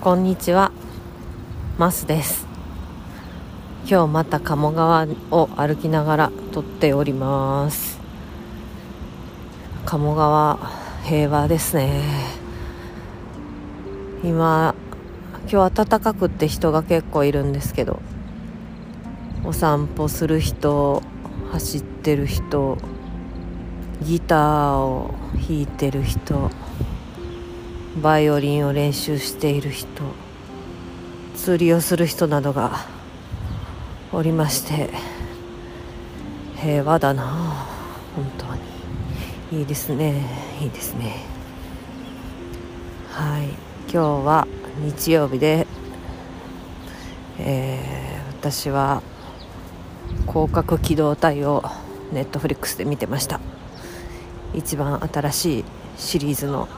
こんにちは。マスです。今日また鴨川を歩きながら撮っております。鴨川平和ですね。今今日暖かくって人が結構いるんですけどお散歩する人走ってる人ギターを弾いてる人バイオリンを練習している人釣りをする人などがおりまして平和だな本当に。いいですねいいですね。はい今日は日曜日で、えー、私は広角機動隊をネットフリックスで見てました。一番新しいシリーズの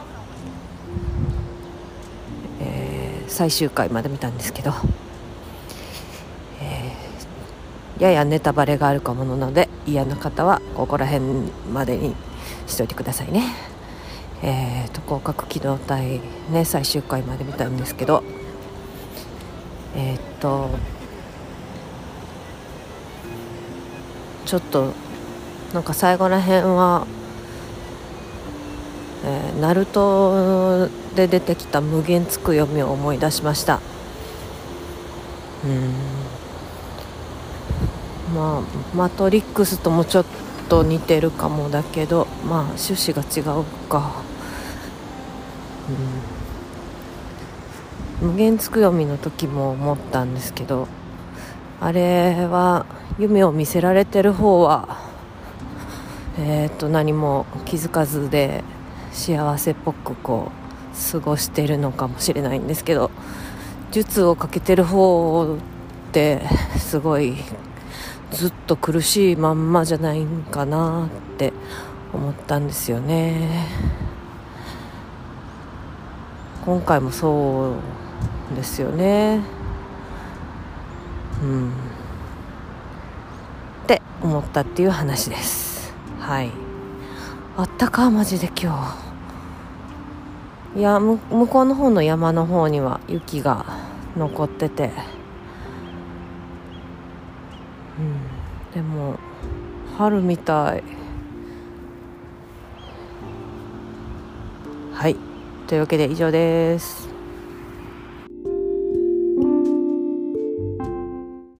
最終回まで見たんですけど、えー、ややネタバレがあるかもなので嫌な方はここら辺までにしといてくださいね。えーと、広角機動隊ね最終回まで見たんですけどえー、っとちょっとなんか最後らへんはえー、ナルトで出てきた無限つく読みを思い出しました。うん。まあマトリックスともちょっと似てるかもだけどまあ趣旨が違うか。うん。無限つく読みの時も思ったんですけどあれは夢を見せられてる方はえっ、と何も気づかずで幸せっぽくこう過ごしてるのかもしれないんですけど術をかけてる方ってすごいずっと苦しいまんまじゃないんかなって思ったんですよね。今回もそうですよね。うん。って思ったっていう話です。はい。あったかマジで今日。いや向こうの方の山の方には雪が残ってて。うん。でも春みたい。はい。というわけで以上です。